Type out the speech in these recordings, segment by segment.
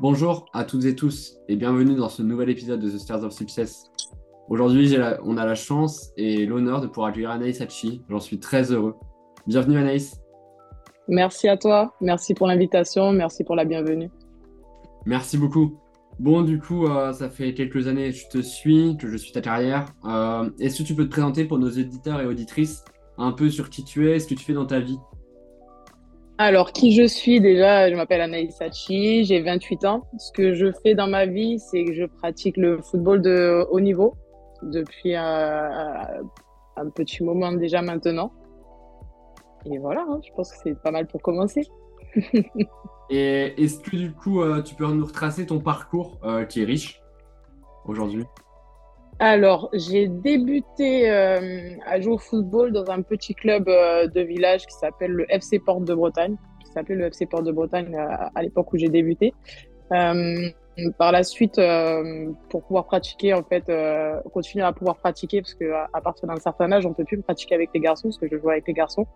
Bonjour à toutes et tous et bienvenue dans ce nouvel épisode de The Stars of Success. Aujourd'hui, on a la chance et l'honneur de pouvoir accueillir Anaïs Hachi. J'en suis très heureux. Bienvenue Anaïs. Merci à toi, merci pour l'invitation, merci pour la bienvenue. Merci beaucoup. Bon, du coup, euh, ça fait quelques années que je te suis, que je suis ta carrière. Euh, est-ce que tu peux te présenter pour nos éditeurs et auditrices un peu sur qui tu es, ce que tu fais dans ta vie? Alors, qui je suis déjà, je m'appelle Anaïs Sachi, j'ai 28 ans. Ce que je fais dans ma vie, c'est que je pratique le football de haut niveau depuis euh, un petit moment déjà maintenant. Et voilà, hein, je pense que c'est pas mal pour commencer. Et est-ce que du coup, euh, tu peux nous retracer ton parcours euh, qui est riche aujourd'hui? Alors, j'ai débuté euh, à jouer au football dans un petit club euh, de village qui s'appelle le FC Porte de Bretagne, qui s'appelait le FC Porte de Bretagne euh, à, l'époque où j'ai débuté. par la suite, pour pouvoir pratiquer, en fait, continuer à pouvoir pratiquer, parce que à, partir d'un certain âge, on peut plus pratiquer avec les garçons, parce que je jouais avec les garçons.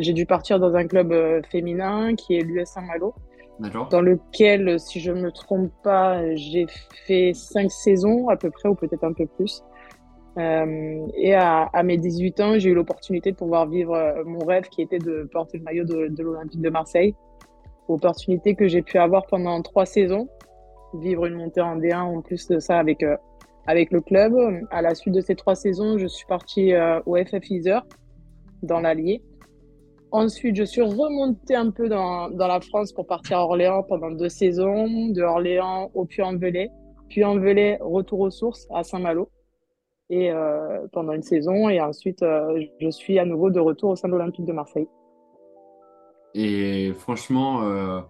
j'ai dû partir dans un club féminin qui est l'US Saint-Malo dans lequel, si je me trompe pas, j'ai fait cinq saisons à peu près, ou peut-être un peu plus. Euh, et à, à, mes 18 ans, j'ai eu l'opportunité de pouvoir vivre euh, mon rêve qui était de porter le maillot de, l'Olympique de Marseille. Opportunité que j'ai pu avoir pendant trois saisons, vivre une montée en D1 en plus de ça avec, euh, avec le club. À la suite de ces trois saisons, je suis partie au FF Iser dans l'Allier. Ensuite, je suis remontée un peu dans, dans, la France pour partir à Orléans pendant deux saisons, de Orléans au Puy-en-Velay. Puy-en-Velay, retour aux sources à Saint-Malo et euh, pendant une saison. Et ensuite, euh, je suis à nouveau de retour au sein de l'Olympique de Marseille. Et franchement, euh,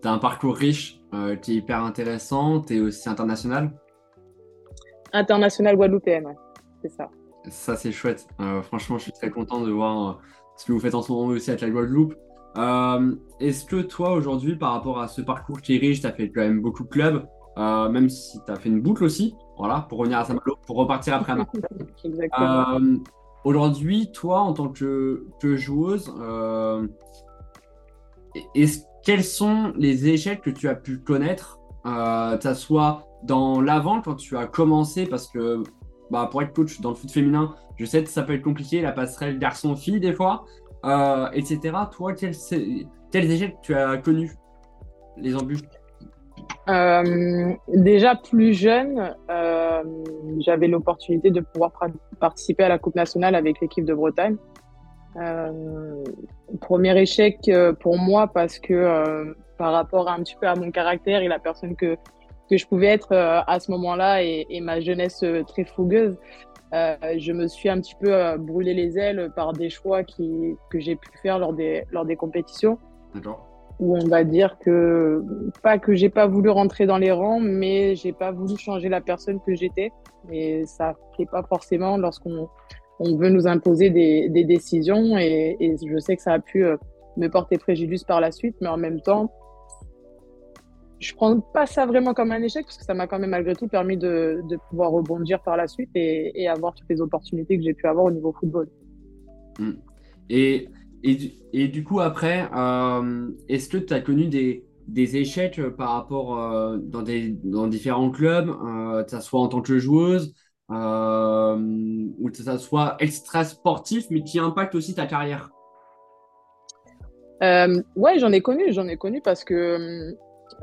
tu as un parcours riche euh, qui est hyper intéressant. Tu es aussi international? International guadeloupéenne, ouais. c'est ça. Ça, c'est chouette. Franchement, je suis très content de voir ce que vous faites en ce moment aussi avec la Guadeloupe. Euh, Est-ce que toi, aujourd'hui, par rapport à ce parcours qui est riche, tu as fait quand même beaucoup de clubs, euh, même si tu as fait une boucle aussi, voilà, pour revenir à Saint-Malo, pour repartir après à. Euh, aujourd'hui, toi, en tant que, que joueuse, euh, quels sont les échecs que tu as pu connaître, que soit dans l'avant quand tu as commencé, parce que bah, pour être coach dans le foot féminin, je sais que ça peut être compliqué, la passerelle garçon-fille des fois, euh, etc. Toi, quels, échecs tu as connus? Les embûches? Euh, déjà plus jeune, euh, j'avais l'opportunité de pouvoir participer à la Coupe nationale avec l'équipe de Bretagne. Premier échec pour moi parce que par rapport un petit peu à mon caractère et la personne que je pouvais être à ce moment-là et, ma jeunesse très fougueuse, euh, je me suis un petit peu euh, brûlé les ailes par des choix qui, que j'ai pu faire lors des, lors des compétitions. Où on va dire que, pas que j'ai pas voulu rentrer dans les rangs, mais j'ai pas voulu changer la personne que j'étais. Et ça fait pas forcément lorsqu'on on veut nous imposer des, des décisions. Et, et, je sais que ça a pu euh, me porter préjudice par la suite, mais en même temps, je prends pas ça vraiment comme un échec parce que ça m'a quand même malgré tout permis de, de pouvoir rebondir par la suite et, et, avoir toutes les opportunités que j'ai pu avoir au niveau football. Mm. Et, et, et du coup, après, euh, est-ce que tu as connu des, des échecs par rapport euh, dans, des, dans différents clubs, euh, que ce soit en tant que joueuse euh, ou que ce soit extra sportif, mais qui impacte aussi ta carrière? Euh, Ouais, j'en ai connu, j'en ai connu parce que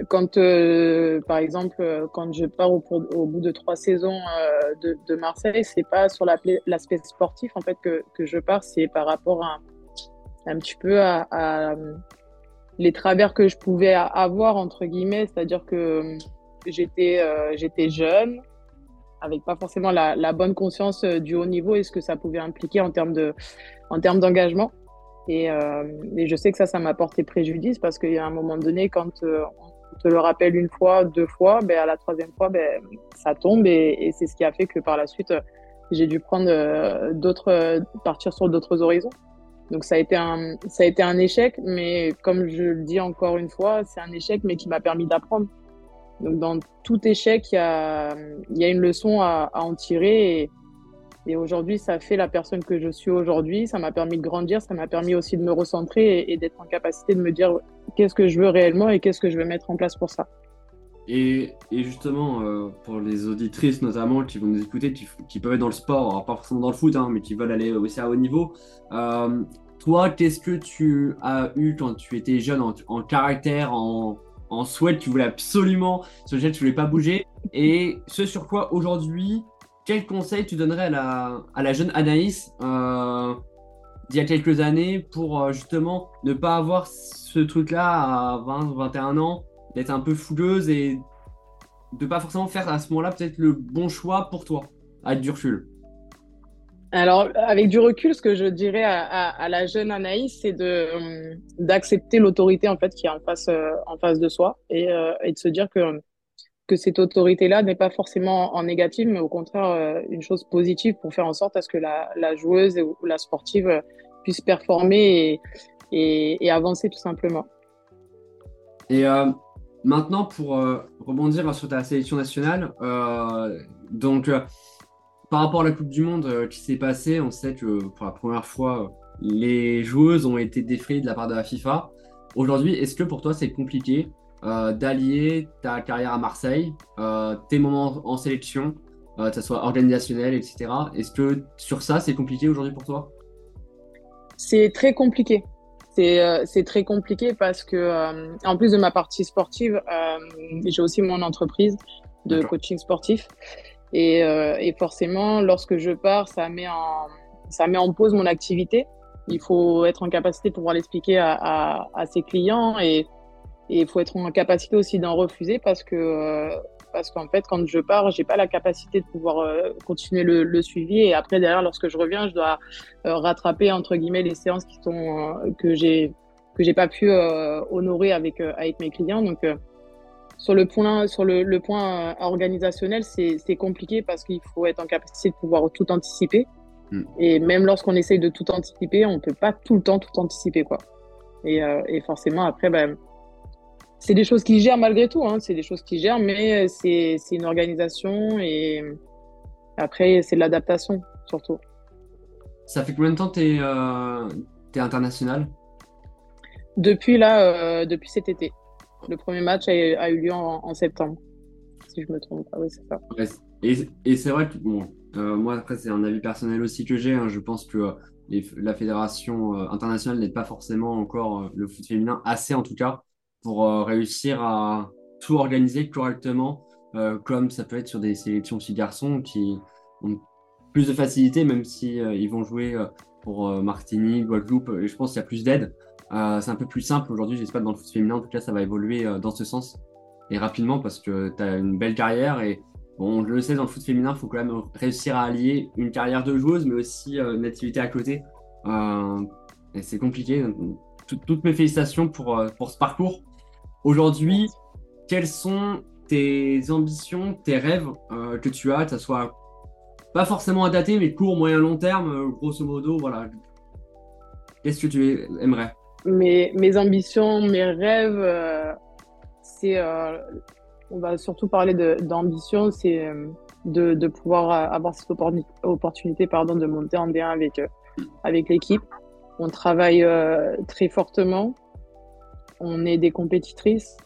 quand, euh, par exemple, euh, quand je pars au, bout de trois saisons euh, de, de, Marseille, c'est pas sur l'aspect sportif en fait que, que je pars, c'est par rapport à un petit peu à, à, les travers que je pouvais avoir entre guillemets, c'est-à-dire que j'étais euh, j'étais jeune, avec pas forcément la, la, bonne conscience euh, du haut niveau et ce que ça pouvait impliquer en termes de en termes d'engagement. Et, euh, et, je sais que ça, ça m'a porté préjudice parce qu'il y a un moment donné, quand euh, te le rappelle une fois, deux fois, ben, à la troisième fois, ben, ça tombe et, et c'est ce qui a fait que par la suite, j'ai dû prendre euh, d'autres, partir sur d'autres horizons. Donc ça a été un, ça a été un échec, mais comme je le dis encore une fois, c'est un échec, mais qui m'a permis d'apprendre. Donc dans tout échec, il y a, y a une leçon à, à en tirer et aujourd'hui, ça fait la personne que je suis aujourd'hui. Ça m'a permis de grandir, ça m'a permis aussi de me recentrer et, d'être en capacité de me dire qu'est-ce que je veux réellement et qu'est-ce que je veux mettre en place pour ça. Et, justement, euh, pour les auditrices notamment qui vont nous écouter, qui, peuvent être dans le sport, pas forcément dans le foot, hein, mais qui veulent aller aussi à haut niveau, euh, toi, qu'est-ce que tu as eu quand tu étais jeune en, caractère, en, en, souhait, tu voulais absolument, sur lequel tu voulais pas bouger, et ce sur quoi aujourd'hui, quel conseil tu donnerais à la, à jeune Anaïs euh, d'il y a quelques années pour justement ne pas avoir ce truc-là à 20 ou 21 ans d'être un peu fougueuse et de pas forcément faire à ce moment-là peut-être le bon choix pour toi, avec du recul? Alors, avec du recul, ce que je dirais à, la jeune Anaïs, c'est de d'accepter l'autorité en fait qui est en face euh, en face de soi et, euh, et de se dire que que cette autorité-là n'est pas forcément en négative, mais au contraire euh, une chose positive pour faire en sorte à ce que la, joueuse ou la sportive puisse performer et, avancer tout simplement. Et Maintenant, pour euh, rebondir sur ta sélection nationale, euh, donc euh, par rapport à la Coupe du Monde qui s'est passée, on sait que pour la première fois, les joueuses ont été défrayées de la part de la FIFA. Aujourd'hui, est-ce que pour toi c'est compliqué d'allier ta carrière à Marseille, tes moments en sélection, que ce soit organisationnel, etc. Est-ce que sur ça c'est compliqué aujourd'hui pour toi? C'est très compliqué. Euh, c'est très compliqué parce que, euh, en plus de ma partie sportive, euh, j'ai aussi mon entreprise de coaching sportif. Et, et, forcément, lorsque je pars, ça met, en, ça met en pause mon activité. Il faut être en capacité de pouvoir l'expliquer à, à, à, ses clients et il faut être en capacité aussi d'en refuser parce que parce qu'en fait, quand je pars, j'ai pas la capacité de pouvoir euh, continuer le, le, suivi. Et après, derrière, lorsque je reviens, je dois euh, rattraper entre guillemets les séances qui sont euh, que j'ai que j'ai pas pu honorer avec avec mes clients. Donc sur le point sur le, le point organisationnel, c'est compliqué parce qu'il faut être en capacité de pouvoir tout anticiper. Mm. Et même lorsqu'on essaye de tout anticiper, on peut pas tout le temps tout anticiper quoi. Et, et forcément après, ben c'est des choses qui gèrent malgré tout, hein. c'est des choses qui gèrent, mais c'est une organisation et après, c'est de l'adaptation surtout. Ça fait combien de temps que tu es, euh, international? Depuis là, euh, depuis cet été. Le premier match a, eu lieu en, septembre, si je me trompe pas. Oui, c'est ça. et, et c'est vrai que, bon, euh, moi, après, c'est un avis personnel aussi que j'ai. Hein. je pense que la fédération internationale n'aide pas forcément encore le foot féminin, assez en tout cas, pour euh, réussir à tout organiser correctement, euh, comme ça peut être sur des sélections filles garçons qui ont plus de facilité, même si euh, ils vont jouer pour Martinique, Guadeloupe, et je pense qu'il y a plus d'aide. c'est un peu plus simple aujourd'hui, j'espère, dans le foot féminin. En tout cas, ça va évoluer dans ce sens et rapidement parce que tu as une belle carrière et bon, on le sait, dans le foot féminin, il faut quand même réussir à allier une carrière de joueuse mais aussi une activité à côté. et c'est compliqué. toutes mes félicitations pour, pour ce parcours. Aujourd'hui, quelles sont tes ambitions, tes rêves euh, que tu as, que ce soit pas forcément à dater, mais court, moyen, long terme, euh, grosso modo, voilà. Qu'est-ce que tu aimerais? Mes, ambitions, mes rêves, euh, c'est, on va surtout parler d'ambition, c'est de, pouvoir avoir cette opportunité, pardon, de monter en D1 avec, avec l'équipe. On travaille très fortement on est des compétitrices,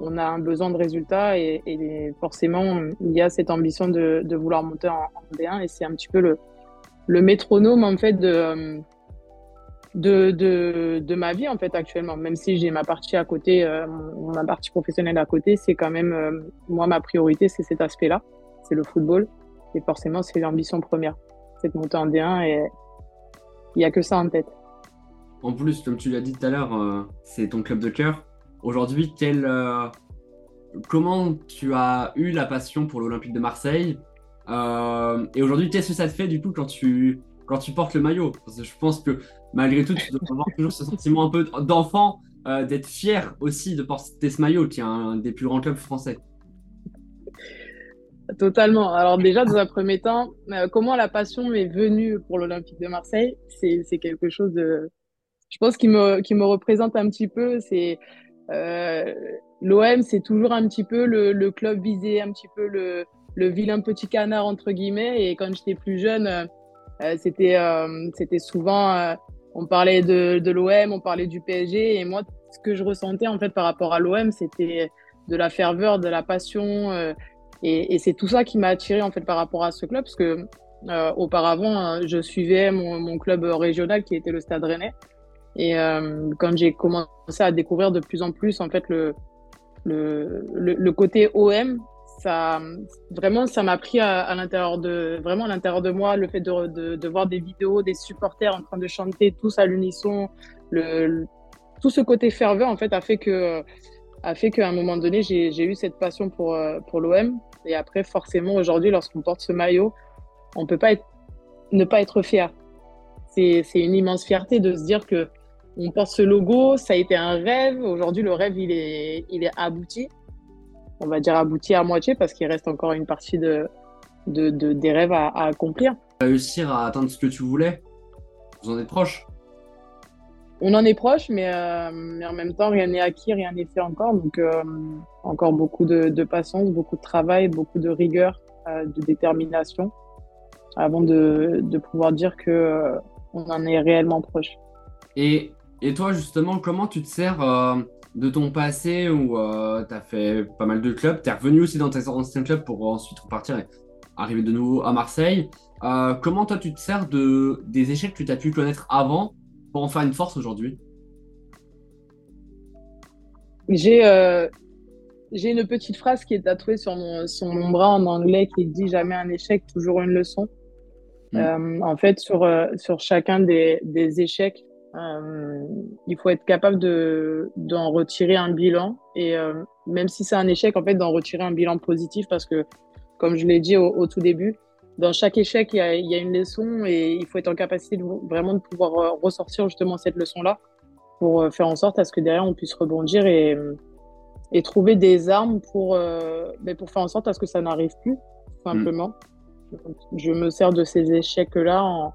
on a un besoin de résultats et, forcément, il y a cette ambition de, vouloir monter en, D1 et c'est un petit peu le, le métronome en fait de, ma vie en fait actuellement. Même si j'ai ma partie à côté, euh, ma partie professionnelle à côté, c'est quand même, euh, moi, ma priorité, c'est cet aspect-là, c'est le football et forcément, c'est l'ambition première, c'est de monter en D1 et il n'y a que ça en tête. En plus, comme tu l'as dit tout à l'heure, euh, c'est ton club de cœur. Aujourd'hui, euh, comment tu as eu la passion pour l'Olympique de Marseille euh, Et aujourd'hui, qu'est-ce que ça te fait du coup quand tu, quand tu portes le maillot? Parce que je pense que malgré tout, tu dois avoir toujours ce sentiment un peu d'enfant, d'être fier aussi de porter ce maillot, qui est un, des plus grands clubs français. Totalement. Alors déjà, dans un premier temps, comment la passion m'est venue pour l'Olympique de Marseille C'est quelque chose de, je pense qu'il me, me représente un petit peu. C'est euh, l'OM, c'est toujours un petit peu le, le, club visé, un petit peu le, le vilain petit canard entre guillemets. Et quand j'étais plus jeune, euh, c'était euh, c'était souvent euh, on parlait de, de l'OM, on parlait du PSG. Et moi, ce que je ressentais en fait par rapport à l'OM, c'était de la ferveur, de la passion. et, et c'est tout ça qui m'a attiré en fait par rapport à ce club, parce que auparavant, je suivais mon, mon, club régional qui était le Stade Rennais. Et quand j'ai commencé à découvrir de plus en plus en fait le, le, le, côté OM, ça, vraiment, ça m'a pris à, l'intérieur de, vraiment à l'intérieur de moi, le fait de, de, voir des vidéos, des supporters en train de chanter tous à l'unisson, le, tout ce côté ferveur, en fait, a fait que, a fait qu'à un moment donné, j'ai eu cette passion pour, pour l'OM. Et après, forcément, aujourd'hui, lorsqu'on porte ce maillot, on peut pas être, ne pas être fier. C'est une immense fierté de se dire que on porte ce logo, ça a été un rêve. Aujourd'hui, le rêve, il est, il est abouti. On va dire abouti à moitié parce qu'il reste encore une partie de, de, des rêves à, accomplir. Réussir à atteindre ce que tu voulais, vous en êtes proche On en est proche, mais, euh, mais en même temps, rien n'est acquis, rien n'est fait encore. Donc, euh, encore beaucoup de, patience, beaucoup de travail, beaucoup de rigueur, euh, de détermination avant de, de pouvoir dire que on en est réellement proche. Et et toi, justement, comment tu te sers euh, de ton passé où euh, tu as fait pas mal de clubs? Tu es revenu aussi dans tes anciens clubs pour ensuite repartir et arriver de nouveau à Marseille. Euh, comment toi, tu te sers de, des échecs que tu as pu connaître avant pour en faire une force aujourd'hui? J'ai j'ai une petite phrase qui est tatouée sur mon, sur mon bras en anglais qui dit jamais un échec, toujours une leçon. Mmh. en fait, sur, sur chacun des, des échecs, euh, il faut être capable de d'en retirer un bilan et euh, même si c'est un échec, en fait, d'en retirer un bilan positif parce que, comme je l'ai dit au, tout début, dans chaque échec, il y, a, il y, a, une leçon et il faut être en capacité de, vraiment de pouvoir euh, ressortir justement cette leçon-là pour faire en sorte à ce que derrière on puisse rebondir et, et trouver des armes pour, ben pour faire en sorte à ce que ça n'arrive plus, simplement. Je me sers de ces échecs-là en,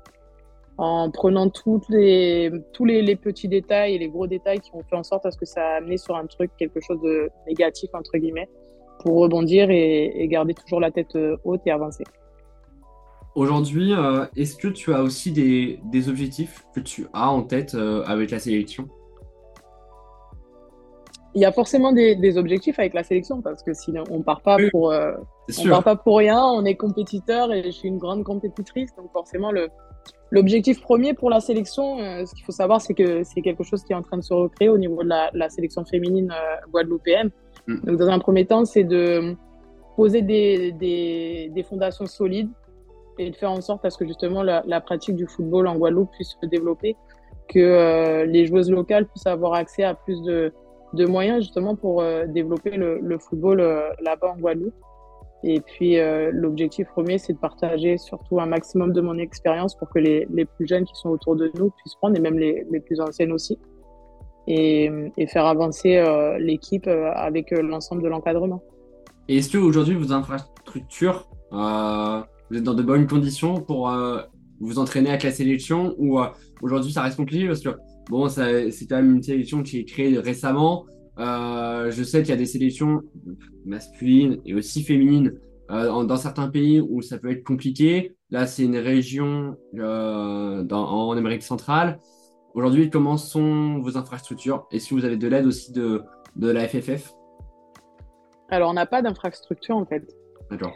en prenant toutes les, tous les, petits détails et les gros détails qui ont fait en sorte à ce que ça a amené sur un truc, quelque chose de négatif, entre guillemets, pour rebondir et, garder toujours la tête euh, haute et avancer. Aujourd'hui, euh, est-ce que tu as aussi des, des, objectifs que tu as en tête euh, avec la sélection? Il y a forcément des, des, objectifs avec la sélection parce que sinon on part pas pour on part pas pour rien on est compétiteur et je suis une grande compétitrice donc forcément le, L'objectif premier pour la sélection, euh, ce qu'il faut savoir, c'est que c'est quelque chose qui est en train de se recréer au niveau de la, sélection féminine euh, guadeloupéenne. Mm. Donc, dans un premier temps, c'est de poser des, des, fondations solides et de faire en sorte à ce que justement la, pratique du football en Guadeloupe puisse se développer, que euh, les joueuses locales puissent avoir accès à plus de, de moyens justement pour développer le, le football là-bas en Guadeloupe. Et puis, euh, l'objectif premier, c'est de partager surtout un maximum de mon expérience pour que les, les, plus jeunes qui sont autour de nous puissent prendre, et même les, les plus anciennes aussi, et, et faire avancer euh, l'équipe euh, avec l'ensemble de l'encadrement. Et est-ce qu'aujourd'hui, vos infrastructures, vous êtes dans de bonnes conditions pour vous entraîner avec la sélection ou aujourd'hui, ça reste compliqué parce que, bon, c'est quand même une sélection qui est créée récemment euh, je sais qu'il y a des sélections masculines et aussi féminines euh, dans certains pays où ça peut être compliqué. Là, c'est une région euh, dans, en Amérique centrale. Aujourd'hui, comment sont vos infrastructures? Est-ce que vous avez de l'aide aussi de, de la FFF Alors, on n'a pas d'infrastructure en fait. D'accord.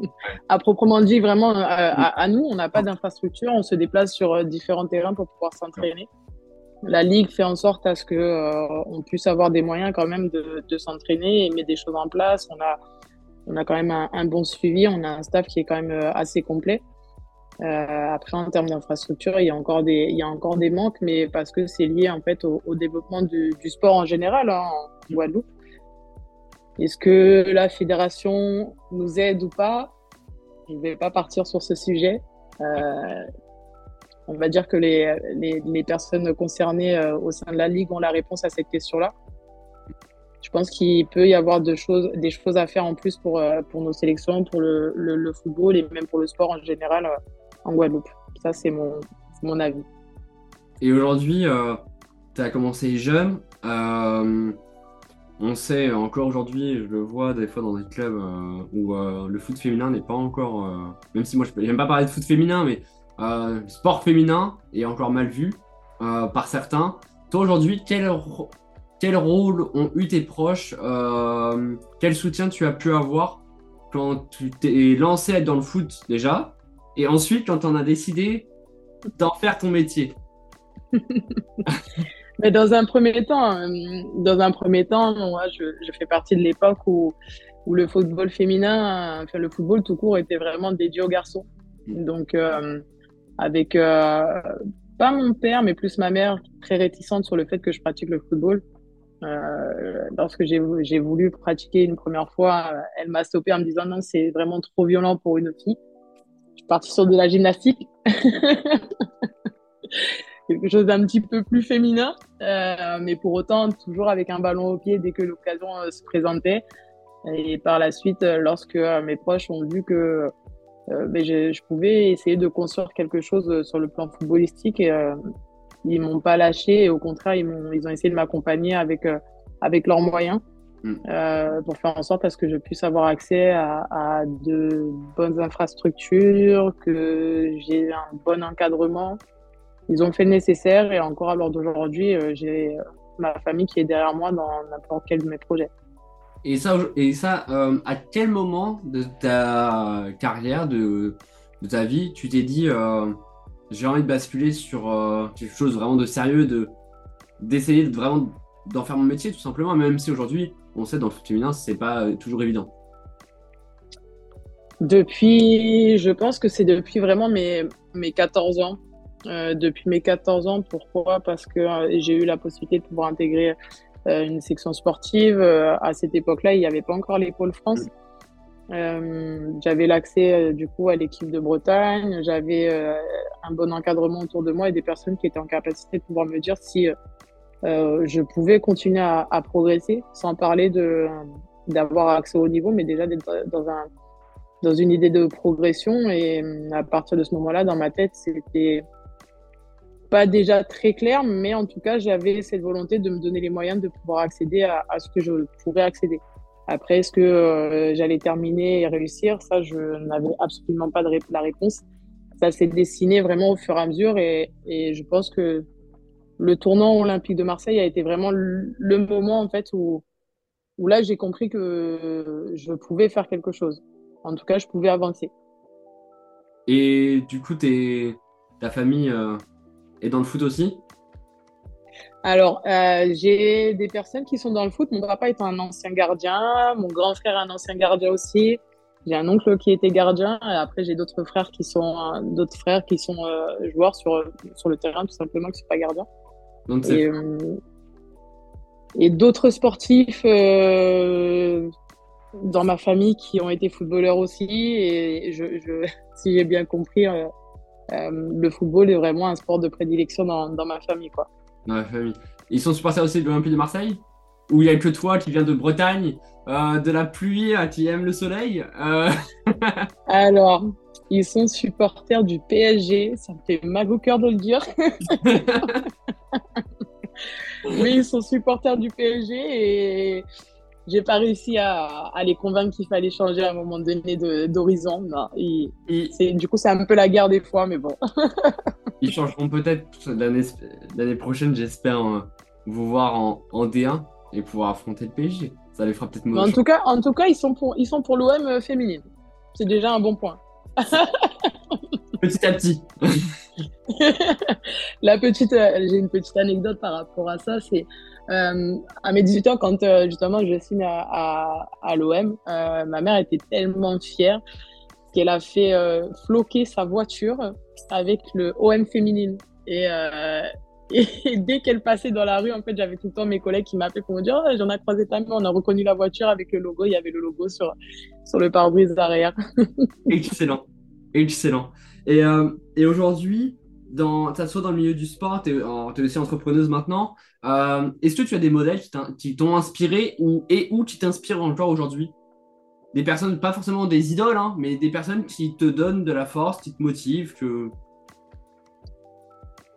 à proprement dit, vraiment, à, à nous, on n'a pas d'infrastructure. On se déplace sur différents terrains pour pouvoir s'entraîner la ligue fait en sorte à ce que euh, on puisse avoir des moyens quand même de, s'entraîner et mettre des choses en place. On a, on a quand même un, bon suivi, on a un staff qui est quand même euh, assez complet. Euh, après, en termes d'infrastructure, il y a encore des, il y a encore des manques, mais parce que c'est lié en fait au, développement du, sport en général hein, en Guadeloupe. Est-ce que la fédération nous aide ou pas? Je ne vais pas partir sur ce sujet. On va dire que les, les, personnes concernées euh, au sein de la Ligue ont la réponse à cette question-là. Je pense qu'il peut y avoir des choses à faire en plus pour, euh, pour nos sélections, pour le, football et même pour le sport en général euh, en Guadeloupe. Ça, c'est mon, mon avis. Et aujourd'hui, tu as commencé jeune. on sait encore aujourd'hui, je le vois des fois dans des clubs où le foot féminin n'est pas encore. même si moi, je n'aime pas parler de foot féminin, mais sport féminin est encore mal vu euh, par certains. Toi aujourd'hui, quel, quel rôle ont eu tes proches euh, Quel soutien tu as pu avoir quand tu t'es lancé dans le foot déjà? Et ensuite, quand on a décidé d'en faire ton métier? Mais dans un premier temps, euh, dans un premier temps, moi, je, je fais partie de l'époque où, où le football féminin, enfin le football tout court, était vraiment dédié aux garçons. Donc, euh, avec euh, pas mon père, mais plus ma mère, très réticente sur le fait que je pratique le football. Euh, lorsque j'ai voulu pratiquer une première fois, elle m'a stoppé en me disant non, c'est vraiment trop violent pour une fille. Je suis partie sur de la gymnastique. quelque chose d'un petit peu plus féminin, euh, mais pour autant toujours avec un ballon au pied dès que l'occasion euh, se présentait. Et par la suite, euh, lorsque mes proches ont vu que ben, je, je, pouvais essayer de construire quelque chose sur le plan footballistique, et, ils m'ont pas lâché et au contraire, ils, ont, ils ont essayé de m'accompagner avec, avec leurs moyens. Mm. pour faire en sorte à ce que je puisse avoir accès à, à de bonnes infrastructures, que j'ai un bon encadrement, ils ont fait le nécessaire et encore à l'heure d'aujourd'hui, euh, j'ai euh, ma famille qui est derrière moi dans n'importe quel de mes projets. Et ça, et ça euh, à quel moment de ta carrière, de, ta vie, tu t'es dit j'ai envie de basculer sur quelque chose vraiment de sérieux, de d'essayer de vraiment d'en faire mon métier tout simplement, même si aujourd'hui, on sait dans le foot féminin, c'est pas toujours évident? Depuis, je pense que c'est depuis vraiment mes, mes 14 ans. Euh, depuis mes 14 ans. Pourquoi? Parce que euh, j'ai eu la possibilité de pouvoir intégrer euh, une section sportive. à cette époque-là, il n'y avait pas encore les pôles France. j'avais l'accès du coup à l'équipe de Bretagne, j'avais un bon encadrement autour de moi et des personnes qui étaient en capacité de pouvoir me dire si je pouvais continuer à, à, progresser, sans parler de d'avoir accès au niveau, mais déjà d'être dans un dans une idée de progression. Et à partir de ce moment-là, dans ma tête, c'était pas déjà très clair, mais en tout cas, j'avais cette volonté de me donner les moyens de pouvoir accéder à, ce que je pourrais accéder. Après, est-ce que euh, j'allais terminer et réussir? Ça, je n'avais absolument pas de la réponse. Ça s'est dessiné vraiment au fur et à mesure et, je pense que le tournant olympique de Marseille a été vraiment le, moment en fait où, où là j'ai compris que je pouvais faire quelque chose. En tout cas, je pouvais avancer. Et du coup, es, ta famille, euh, et dans le foot aussi? Alors, euh, j'ai des personnes qui sont dans le foot. Mon papa est un ancien gardien, mon grand frère est un ancien gardien aussi. J'ai un oncle qui était gardien. Et après, j'ai d'autres frères qui sont d'autres frères qui sont euh, joueurs sur sur le terrain, tout simplement, qui sont pas gardiens. Donc, et, euh, et d'autres sportifs dans ma famille qui ont été footballeurs aussi. Et je, je si j'ai bien compris, euh, le football est vraiment un sport de prédilection dans, dans ma famille. Quoi. Dans ma famille. Ils sont supporters aussi de l'Olympique de Marseille Ou il n'y a que toi qui viens de Bretagne, euh, de la pluie, euh, qui aime le soleil Alors, ils sont supporters du PSG. Ça me fait mal au cœur de le dire. Mais ils sont supporters du PSG et j'ai pas réussi à, à, les convaincre qu'il fallait changer à un moment donné d'horizon. Du coup, c'est un peu la guerre des fois, mais bon. ils changeront peut-être l'année prochaine, j'espère, hein, vous voir en, en, D1 et pouvoir affronter le PSG. Ça les fera peut-être En tout cas, en tout cas, ils sont pour, ils sont pour l'OM euh, féminine. C'est déjà un bon point. petit à petit. la petite, euh, j'ai une petite anecdote par rapport à ça. C'est euh, à mes 18 ans, quand euh, justement je signe à, l'OM, euh, ma mère était tellement fière qu'elle a fait floquer sa voiture avec le OM féminine. Et, et dès qu'elle passait dans la rue, en fait, j'avais tout le temps mes collègues qui m'appelaient pour me dire oh, j'en ai croisé ta mère, on a reconnu la voiture avec le logo. Il y avait le logo sur, sur le pare-brise arrière. Excellent. Excellent. Et, et aujourd'hui, dans, soit dans le milieu du sport, tu es, aussi entrepreneuse maintenant. Euh, est-ce que tu as des modèles qui t'ont inspiré ou, et où tu t'inspires encore aujourd'hui? Des personnes, pas forcément des idoles, hein, mais des personnes qui te donnent de la force, qui te motivent que...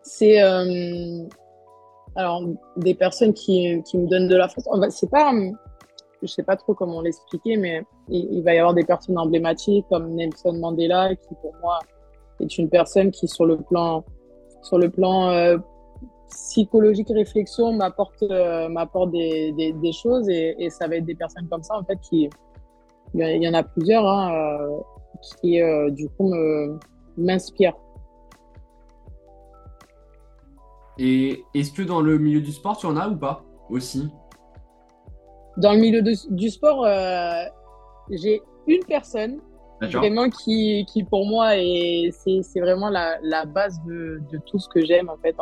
C'est. Euh, alors, des personnes qui, qui, me donnent de la force. C'est pas. Je sais pas trop comment l'expliquer, mais il, va y avoir des personnes emblématiques comme Nelson Mandela, qui pour moi est une personne qui, sur le plan, sur le plan euh, psychologique réflexion m'apporte m'apporte des, des, choses et, et, ça va être des personnes comme ça en fait qui il y, en a plusieurs hein, qui du coup m'inspirent. Et est-ce que dans le milieu du sport, tu en as ou pas aussi? Dans le milieu du sport, euh, j'ai une personne vraiment qui, qui pour moi est c'est vraiment la, la base de, de, tout ce que j'aime en fait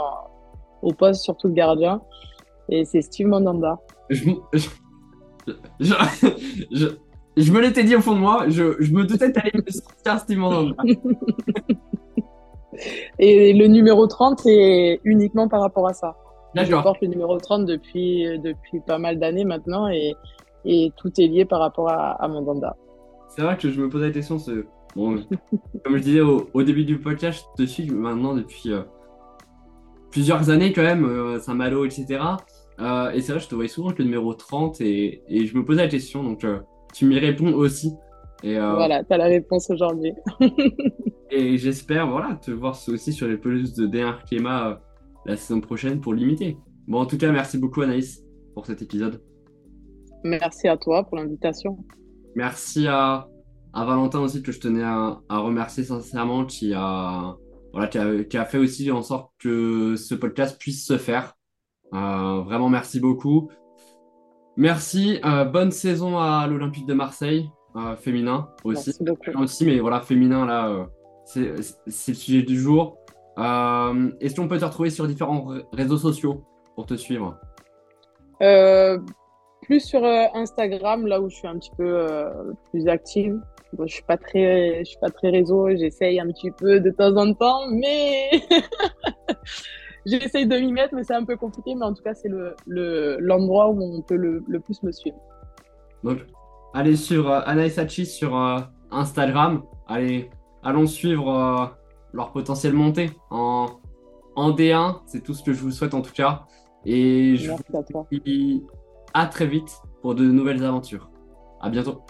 au poste surtout le gardien et c'est Steve Mandanda. Je, je, je, je me l'étais dit au fond de moi, je, je me doutais que t'allais me sortir Steve Mandanda. Et le numéro 30, c'est uniquement par rapport à ça. Je porte le numéro 30 depuis, depuis pas mal d'années maintenant et, et, tout est lié par rapport à, à mon danda. C'est vrai que je me posais la question. Bon, comme je disais au, début du podcast, je te suis maintenant depuis euh, plusieurs années quand même, euh, Saint-Malo, etc. Euh, et c'est vrai, je te voyais souvent avec le numéro 30 et, et je me posais la question, donc tu m'y réponds aussi. Et, voilà, tu as la réponse aujourd'hui. Et j'espère voilà, te voir aussi sur les pelouses de D1 Arkema euh, la saison prochaine pour l'imiter. Bon, en tout cas, merci beaucoup Anaïs pour cet épisode. Merci à toi pour l'invitation. Merci à, à, Valentin aussi que je tenais à, remercier sincèrement qui a, voilà, qui a, fait aussi en sorte que ce podcast puisse se faire. Euh, vraiment merci beaucoup. Merci. Euh, bonne saison à l'Olympique de Marseille féminin aussi. Merci beaucoup. Aussi, mais voilà féminin là c'est le sujet du jour. Euh, est-ce qu'on peut te retrouver sur différents réseaux sociaux pour te suivre? Euh, Plus sur euh, Instagram, là où je suis un petit peu plus active. je suis pas très, je suis pas très réseau. J'essaye un petit peu de temps en temps, mais j'essaye de m'y mettre, mais c'est un peu compliqué. Mais en tout cas, c'est le l'endroit où on peut le, le, plus me suivre. Donc, allez sur Anaïs sur Instagram. Allez allons suivre euh, leur potentiel montée en, en D1. C'est tout ce que je vous souhaite en tout cas. Et je vous dis à très vite pour de nouvelles aventures. À bientôt.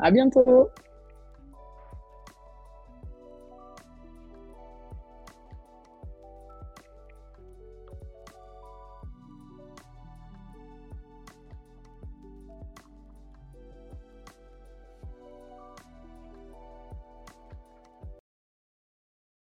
À bientôt.